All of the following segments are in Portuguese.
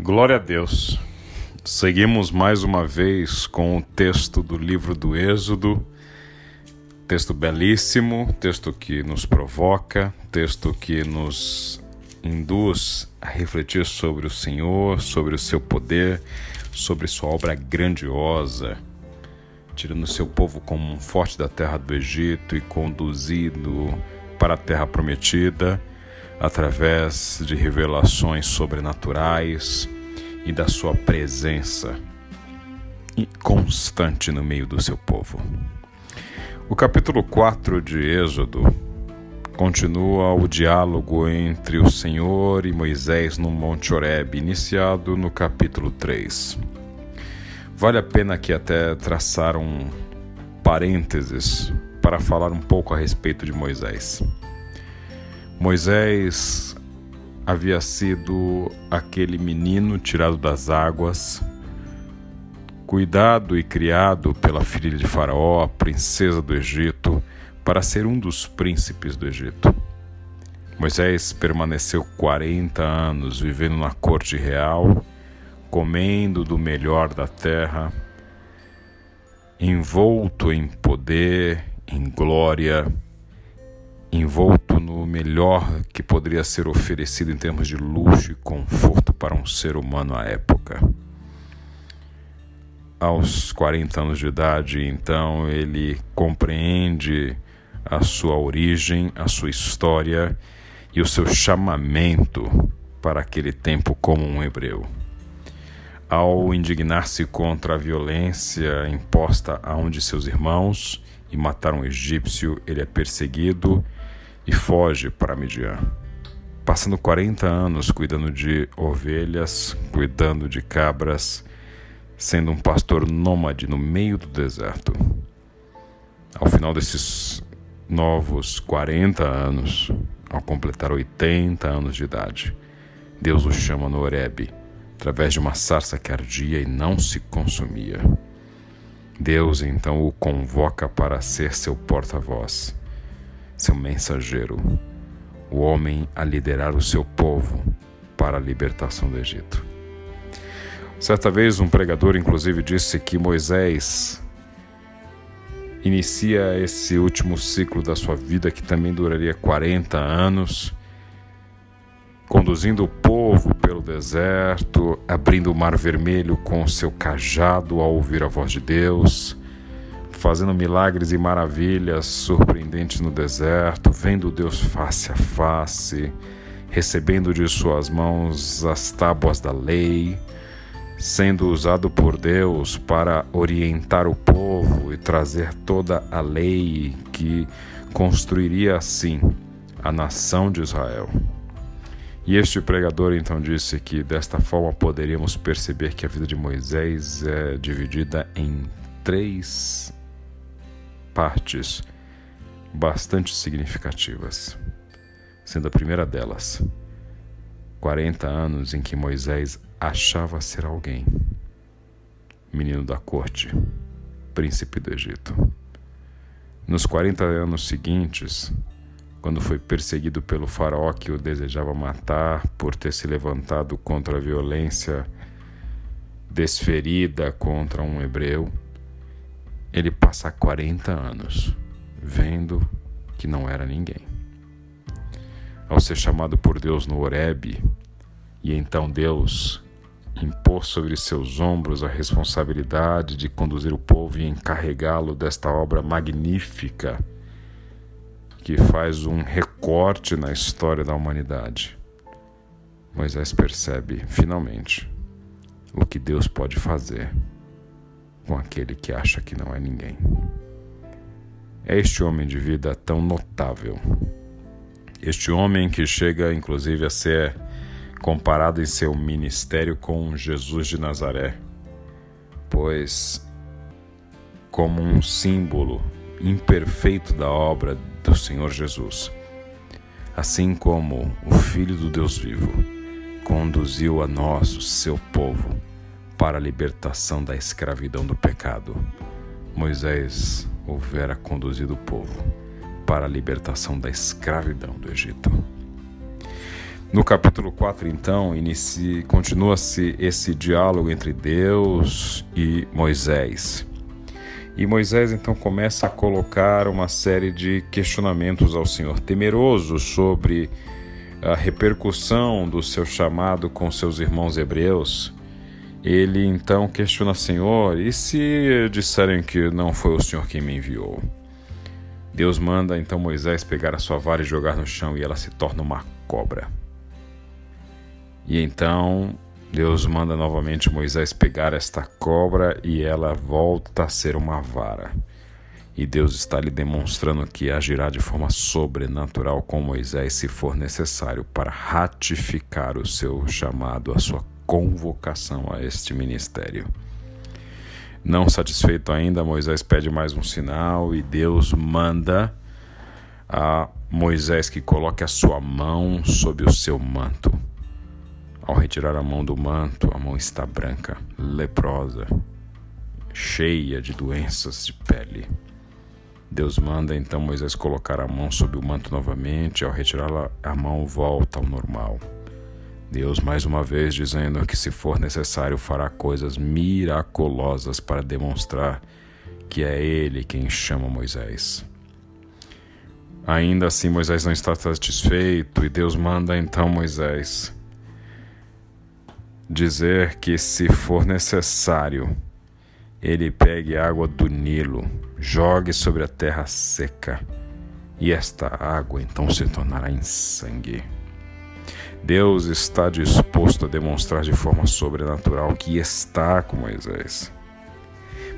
Glória a Deus. Seguimos mais uma vez com o texto do livro do Êxodo. Texto belíssimo, texto que nos provoca, texto que nos induz a refletir sobre o Senhor, sobre o seu poder, sobre sua obra grandiosa, tirando o seu povo como um forte da terra do Egito e conduzido para a terra prometida através de revelações sobrenaturais e da sua presença constante no meio do seu povo. O capítulo 4 de Êxodo continua o diálogo entre o Senhor e Moisés no Monte Horeb, iniciado no capítulo 3. Vale a pena aqui até traçar um parênteses para falar um pouco a respeito de Moisés. Moisés havia sido aquele menino tirado das águas, cuidado e criado pela filha de Faraó, a princesa do Egito, para ser um dos príncipes do Egito. Moisés permaneceu 40 anos vivendo na corte real, comendo do melhor da terra, envolto em poder, em glória, envolto no melhor que poderia ser oferecido em termos de luxo e conforto para um ser humano à época. Aos 40 anos de idade, então, ele compreende a sua origem, a sua história e o seu chamamento para aquele tempo como um hebreu. Ao indignar-se contra a violência imposta a um de seus irmãos e matar um egípcio, ele é perseguido e foge para Midian. Passando 40 anos cuidando de ovelhas, cuidando de cabras, sendo um pastor nômade no meio do deserto. Ao final desses novos 40 anos, ao completar 80 anos de idade, Deus o chama no Horebe, através de uma sarça que ardia e não se consumia. Deus então o convoca para ser seu porta-voz seu mensageiro, o homem a liderar o seu povo para a libertação do Egito. Certa vez, um pregador, inclusive, disse que Moisés inicia esse último ciclo da sua vida, que também duraria 40 anos, conduzindo o povo pelo deserto, abrindo o mar vermelho com o seu cajado ao ouvir a voz de Deus fazendo milagres e maravilhas surpreendentes no deserto, vendo Deus face a face, recebendo de suas mãos as tábuas da lei, sendo usado por Deus para orientar o povo e trazer toda a lei que construiria assim a nação de Israel. E este pregador então disse que desta forma poderíamos perceber que a vida de Moisés é dividida em três partes bastante significativas, sendo a primeira delas 40 anos em que Moisés achava ser alguém, menino da corte, príncipe do Egito. Nos 40 anos seguintes, quando foi perseguido pelo faraó que o desejava matar por ter se levantado contra a violência desferida contra um hebreu, ele passa 40 anos vendo que não era ninguém. Ao ser chamado por Deus no Horebe, e então Deus impor sobre seus ombros a responsabilidade de conduzir o povo e encarregá-lo desta obra magnífica que faz um recorte na história da humanidade. Moisés percebe, finalmente, o que Deus pode fazer com aquele que acha que não é ninguém. É este homem de vida tão notável. Este homem que chega, inclusive, a ser comparado em seu ministério com Jesus de Nazaré, pois, como um símbolo imperfeito da obra do Senhor Jesus, assim como o Filho do Deus vivo conduziu a nós, o seu povo, para a libertação da escravidão do pecado. Moisés houvera conduzido o povo para a libertação da escravidão do Egito. No capítulo 4, então, continua-se esse diálogo entre Deus e Moisés. E Moisés então começa a colocar uma série de questionamentos ao Senhor, temeroso sobre a repercussão do seu chamado com seus irmãos hebreus. Ele então questiona: Senhor, e se disserem que não foi o Senhor quem me enviou? Deus manda então Moisés pegar a sua vara e jogar no chão, e ela se torna uma cobra. E então Deus manda novamente Moisés pegar esta cobra e ela volta a ser uma vara. E Deus está lhe demonstrando que agirá de forma sobrenatural com Moisés se for necessário para ratificar o seu chamado, a sua convocação a este ministério. Não satisfeito ainda, Moisés pede mais um sinal e Deus manda a Moisés que coloque a sua mão sobre o seu manto. Ao retirar a mão do manto, a mão está branca, leprosa, cheia de doenças de pele. Deus manda então Moisés colocar a mão sobre o manto novamente, ao retirá-la, a mão volta ao normal. Deus, mais uma vez, dizendo que, se for necessário, fará coisas miraculosas para demonstrar que é Ele quem chama Moisés. Ainda assim, Moisés não está satisfeito e Deus manda então Moisés dizer que, se for necessário, ele pegue água do Nilo, jogue sobre a terra seca, e esta água então se tornará em sangue. Deus está disposto a demonstrar de forma sobrenatural que está com Moisés.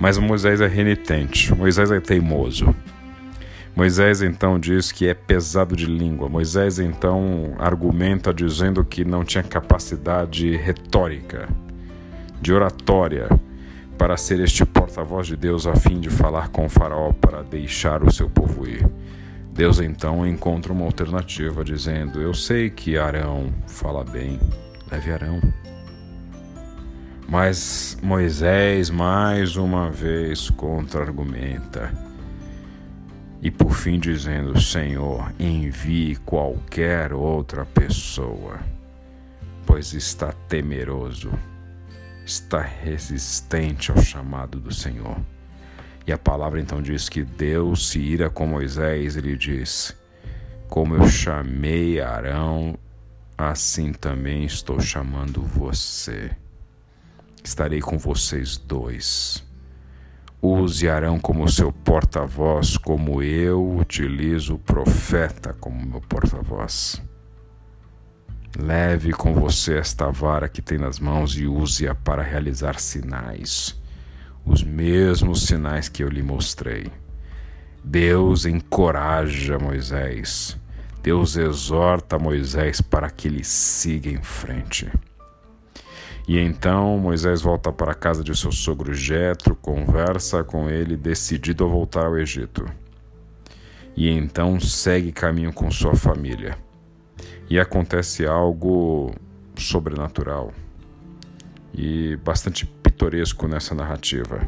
Mas Moisés é renitente, Moisés é teimoso. Moisés então diz que é pesado de língua. Moisés então argumenta dizendo que não tinha capacidade retórica, de oratória, para ser este porta-voz de Deus a fim de falar com o faraó para deixar o seu povo ir. Deus então encontra uma alternativa, dizendo: Eu sei que Arão fala bem, leve Arão. Mas Moisés mais uma vez contra-argumenta e por fim dizendo: Senhor, envie qualquer outra pessoa, pois está temeroso, está resistente ao chamado do Senhor. E a palavra então diz que Deus se ira com Moisés e lhe diz: Como eu chamei Arão, assim também estou chamando você. Estarei com vocês dois Use Arão como seu porta-voz, como eu utilizo o profeta como meu porta-voz. Leve com você esta vara que tem nas mãos e use-a para realizar sinais, os mesmos sinais que eu lhe mostrei. Deus encoraja Moisés, Deus exorta Moisés para que ele siga em frente. E então Moisés volta para a casa de seu sogro Jetro, conversa com ele, decidido a voltar ao Egito. E então segue caminho com sua família. E acontece algo sobrenatural e bastante pitoresco nessa narrativa.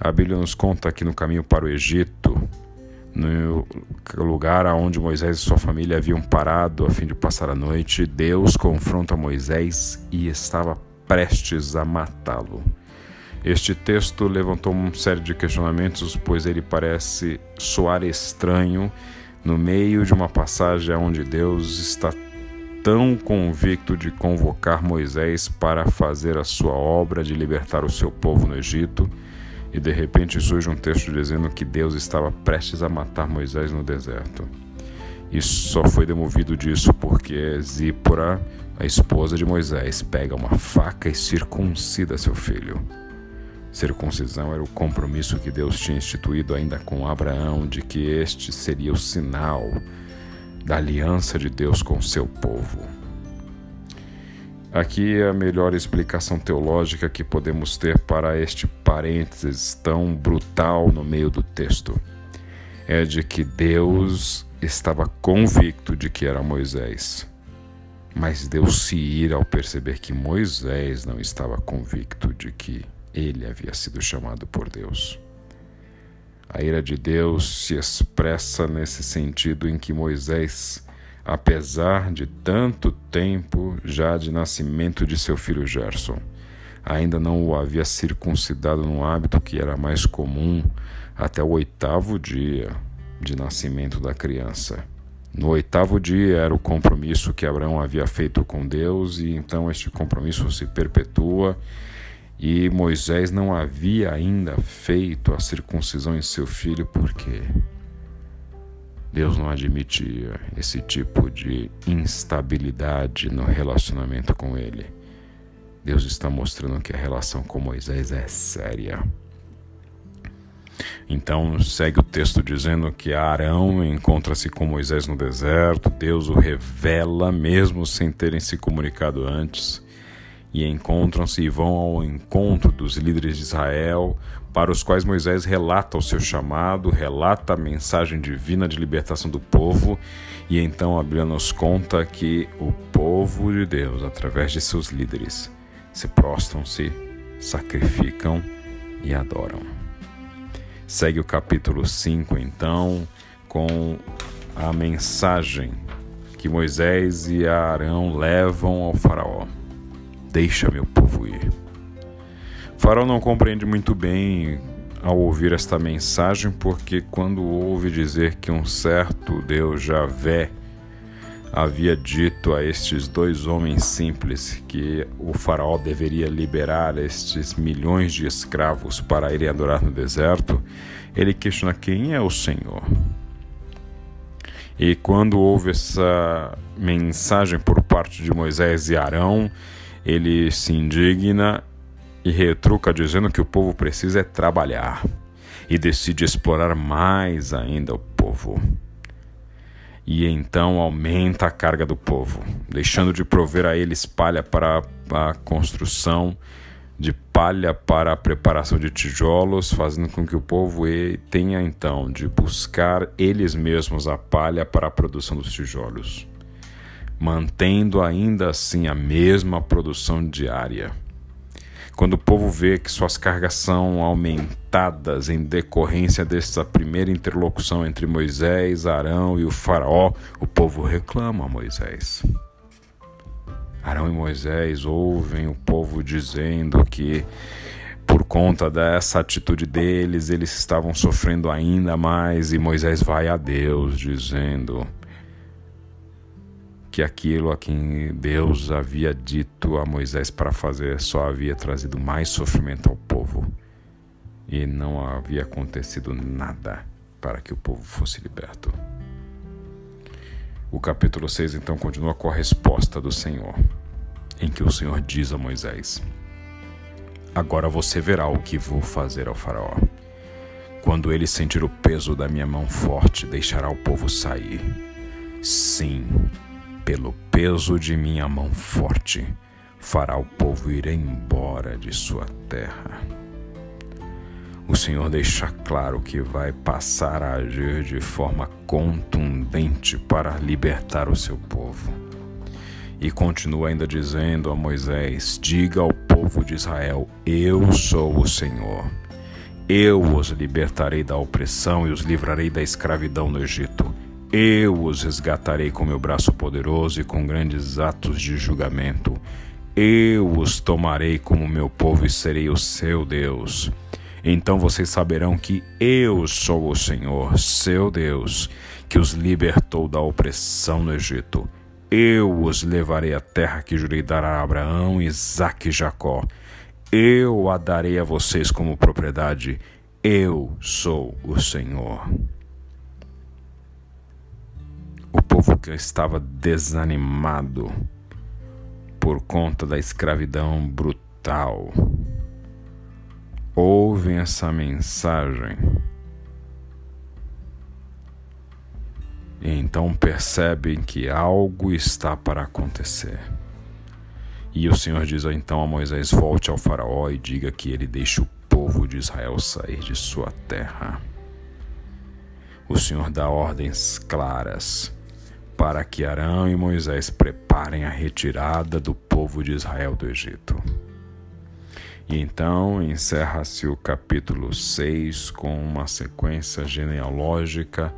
A Bíblia nos conta que no caminho para o Egito, no lugar aonde Moisés e sua família haviam parado a fim de passar a noite, Deus confronta Moisés e estava prestes a matá-lo. Este texto levantou uma série de questionamentos, pois ele parece soar estranho no meio de uma passagem onde Deus está tão convicto de convocar Moisés para fazer a sua obra de libertar o seu povo no Egito e de repente surge um texto dizendo que Deus estava prestes a matar Moisés no deserto. Isso só foi demovido disso porque Zípora, a esposa de Moisés, pega uma faca e circuncida seu filho. Circuncisão era o compromisso que Deus tinha instituído ainda com Abraão de que este seria o sinal da aliança de Deus com seu povo. Aqui é a melhor explicação teológica que podemos ter para este parênteses tão brutal no meio do texto. É de que Deus estava convicto de que era Moisés. Mas Deus se ira ao perceber que Moisés não estava convicto de que ele havia sido chamado por Deus. A ira de Deus se expressa nesse sentido em que Moisés apesar de tanto tempo já de nascimento de seu filho Gerson. Ainda não o havia circuncidado num hábito que era mais comum até o oitavo dia de nascimento da criança. No oitavo dia era o compromisso que Abraão havia feito com Deus, e então este compromisso se perpetua. E Moisés não havia ainda feito a circuncisão em seu filho, porque Deus não admitia esse tipo de instabilidade no relacionamento com ele. Deus está mostrando que a relação com Moisés é séria. Então segue o texto dizendo que Arão encontra-se com Moisés no deserto, Deus o revela mesmo sem terem se comunicado antes, e encontram-se e vão ao encontro dos líderes de Israel, para os quais Moisés relata o seu chamado, relata a mensagem divina de libertação do povo, e então a Bíblia nos conta que o povo de Deus, através de seus líderes, se prostram-se, sacrificam e adoram. Segue o capítulo 5, então, com a mensagem que Moisés e Arão levam ao Faraó: Deixa meu povo ir. O faraó não compreende muito bem ao ouvir esta mensagem, porque quando ouve dizer que um certo Deus Javé havia dito a estes dois homens simples que o faraó deveria liberar estes milhões de escravos para irem adorar no deserto, ele questiona quem é o Senhor. E quando houve essa mensagem por parte de Moisés e Arão, ele se indigna e retruca dizendo que o povo precisa é trabalhar e decide explorar mais ainda o povo. E então aumenta a carga do povo, deixando de prover a eles palha para a construção, de palha para a preparação de tijolos, fazendo com que o povo tenha então de buscar eles mesmos a palha para a produção dos tijolos, mantendo ainda assim a mesma produção diária. Quando o povo vê que suas cargas são aumentadas em decorrência dessa primeira interlocução entre Moisés, Arão e o Faraó, o povo reclama a Moisés. Arão e Moisés ouvem o povo dizendo que por conta dessa atitude deles, eles estavam sofrendo ainda mais, e Moisés vai a Deus dizendo: que aquilo a quem Deus havia dito a Moisés para fazer só havia trazido mais sofrimento ao povo e não havia acontecido nada para que o povo fosse liberto. O capítulo 6 então continua com a resposta do Senhor, em que o Senhor diz a Moisés: Agora você verá o que vou fazer ao Faraó. Quando ele sentir o peso da minha mão forte, deixará o povo sair. Sim, pelo peso de minha mão forte, fará o povo ir embora de sua terra. O Senhor deixa claro que vai passar a agir de forma contundente para libertar o seu povo. E continua ainda dizendo a Moisés: Diga ao povo de Israel: Eu sou o Senhor. Eu os libertarei da opressão e os livrarei da escravidão no Egito. Eu os resgatarei com meu braço poderoso e com grandes atos de julgamento. Eu os tomarei como meu povo e serei o seu Deus. Então vocês saberão que eu sou o Senhor, seu Deus, que os libertou da opressão no Egito. Eu os levarei à terra que jurei dar a Abraão, Isaque e Jacó. Eu a darei a vocês como propriedade. Eu sou o Senhor. O povo que estava desanimado por conta da escravidão brutal ouvem essa mensagem e então percebem que algo está para acontecer. E o Senhor diz então a Moisés: Volte ao Faraó e diga que ele deixe o povo de Israel sair de sua terra. O Senhor dá ordens claras para que Arão e Moisés preparem a retirada do povo de Israel do Egito. E então encerra-se o capítulo 6 com uma sequência genealógica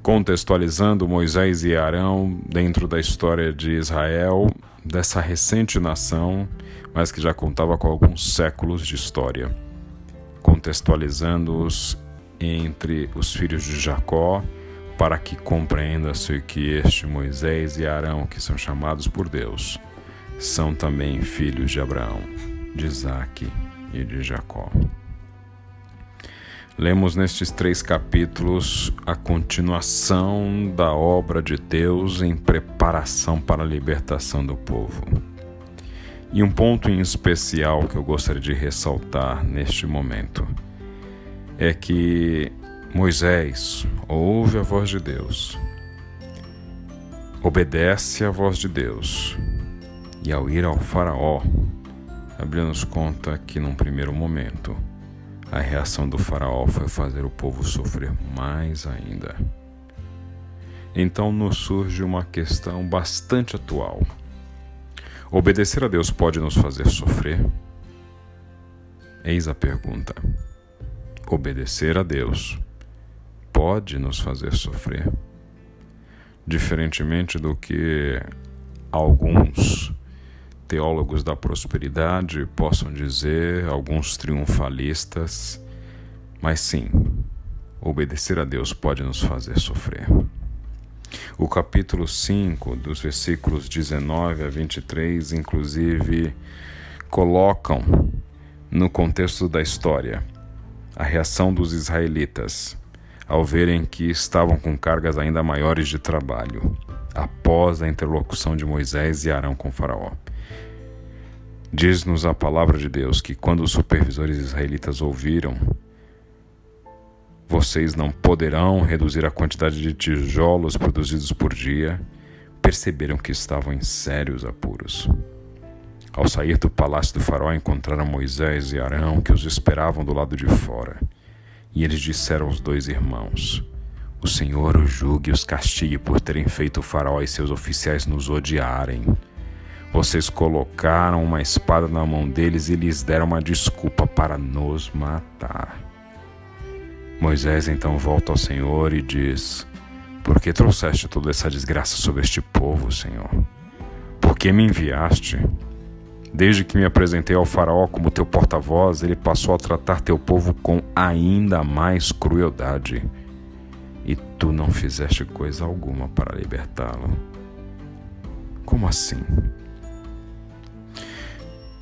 contextualizando Moisés e Arão dentro da história de Israel, dessa recente nação, mas que já contava com alguns séculos de história, contextualizando-os entre os filhos de Jacó, para que compreenda-se que este Moisés e Arão, que são chamados por Deus, são também filhos de Abraão, de Isaque e de Jacó. Lemos nestes três capítulos a continuação da obra de Deus em preparação para a libertação do povo. E um ponto em especial que eu gostaria de ressaltar neste momento é que Moisés ouve a voz de Deus, obedece à voz de Deus, e ao ir ao Faraó, abrindo-nos conta que num primeiro momento a reação do Faraó foi fazer o povo sofrer mais ainda. Então nos surge uma questão bastante atual. Obedecer a Deus pode nos fazer sofrer? Eis a pergunta. Obedecer a Deus pode nos fazer sofrer? Diferentemente do que alguns teólogos da prosperidade possam dizer, alguns triunfalistas, mas sim, obedecer a Deus pode nos fazer sofrer. O capítulo 5, dos versículos 19 a 23, inclusive, colocam no contexto da história a reação dos israelitas ao verem que estavam com cargas ainda maiores de trabalho após a interlocução de Moisés e Arão com Faraó. Diz-nos a palavra de Deus que quando os supervisores israelitas ouviram, vocês não poderão reduzir a quantidade de tijolos produzidos por dia, perceberam que estavam em sérios apuros. Ao sair do palácio do faraó, encontraram Moisés e Arão, que os esperavam do lado de fora. E eles disseram aos dois irmãos: O Senhor os julgue e os castigue por terem feito o faraó e seus oficiais nos odiarem. Vocês colocaram uma espada na mão deles e lhes deram uma desculpa para nos matar. Moisés então volta ao Senhor e diz: Por que trouxeste toda essa desgraça sobre este povo, Senhor? Por que me enviaste? Desde que me apresentei ao Faraó como teu porta-voz, ele passou a tratar teu povo com ainda mais crueldade. E tu não fizeste coisa alguma para libertá-lo. Como assim?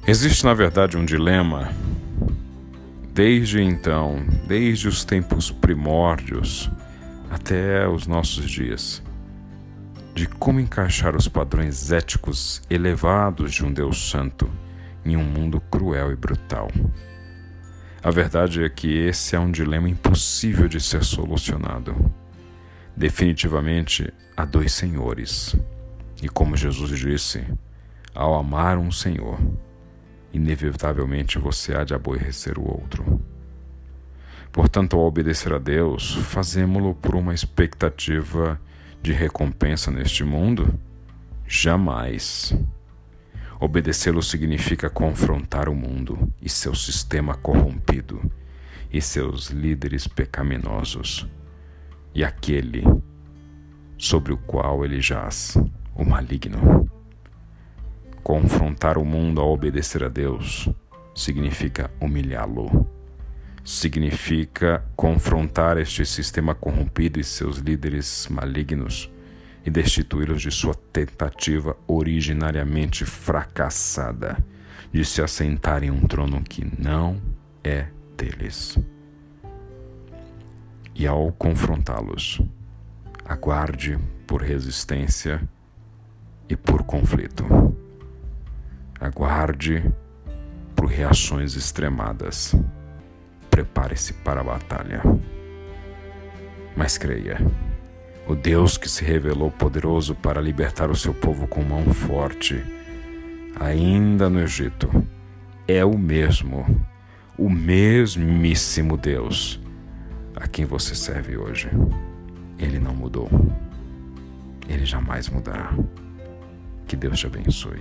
Existe, na verdade, um dilema desde então, desde os tempos primórdios até os nossos dias, de como encaixar os padrões éticos elevados de um Deus Santo em um mundo cruel e brutal. A verdade é que esse é um dilema impossível de ser solucionado. Definitivamente há dois senhores. E como Jesus disse, ao amar um senhor, inevitavelmente você há de aborrecer o outro. Portanto, ao obedecer a Deus, fazemos-lo por uma expectativa de recompensa neste mundo? Jamais. Obedecê-lo significa confrontar o mundo e seu sistema corrompido e seus líderes pecaminosos e aquele sobre o qual ele jaz, o maligno. Confrontar o mundo a obedecer a Deus significa humilhá-lo. Significa confrontar este sistema corrompido e seus líderes malignos e destituí-los de sua tentativa originariamente fracassada de se assentar em um trono que não é deles. E ao confrontá-los, aguarde por resistência e por conflito. Aguarde por reações extremadas. Prepare-se para a batalha. Mas creia, o Deus que se revelou poderoso para libertar o seu povo com mão forte, ainda no Egito, é o mesmo, o mesmíssimo Deus a quem você serve hoje. Ele não mudou. Ele jamais mudará. Que Deus te abençoe.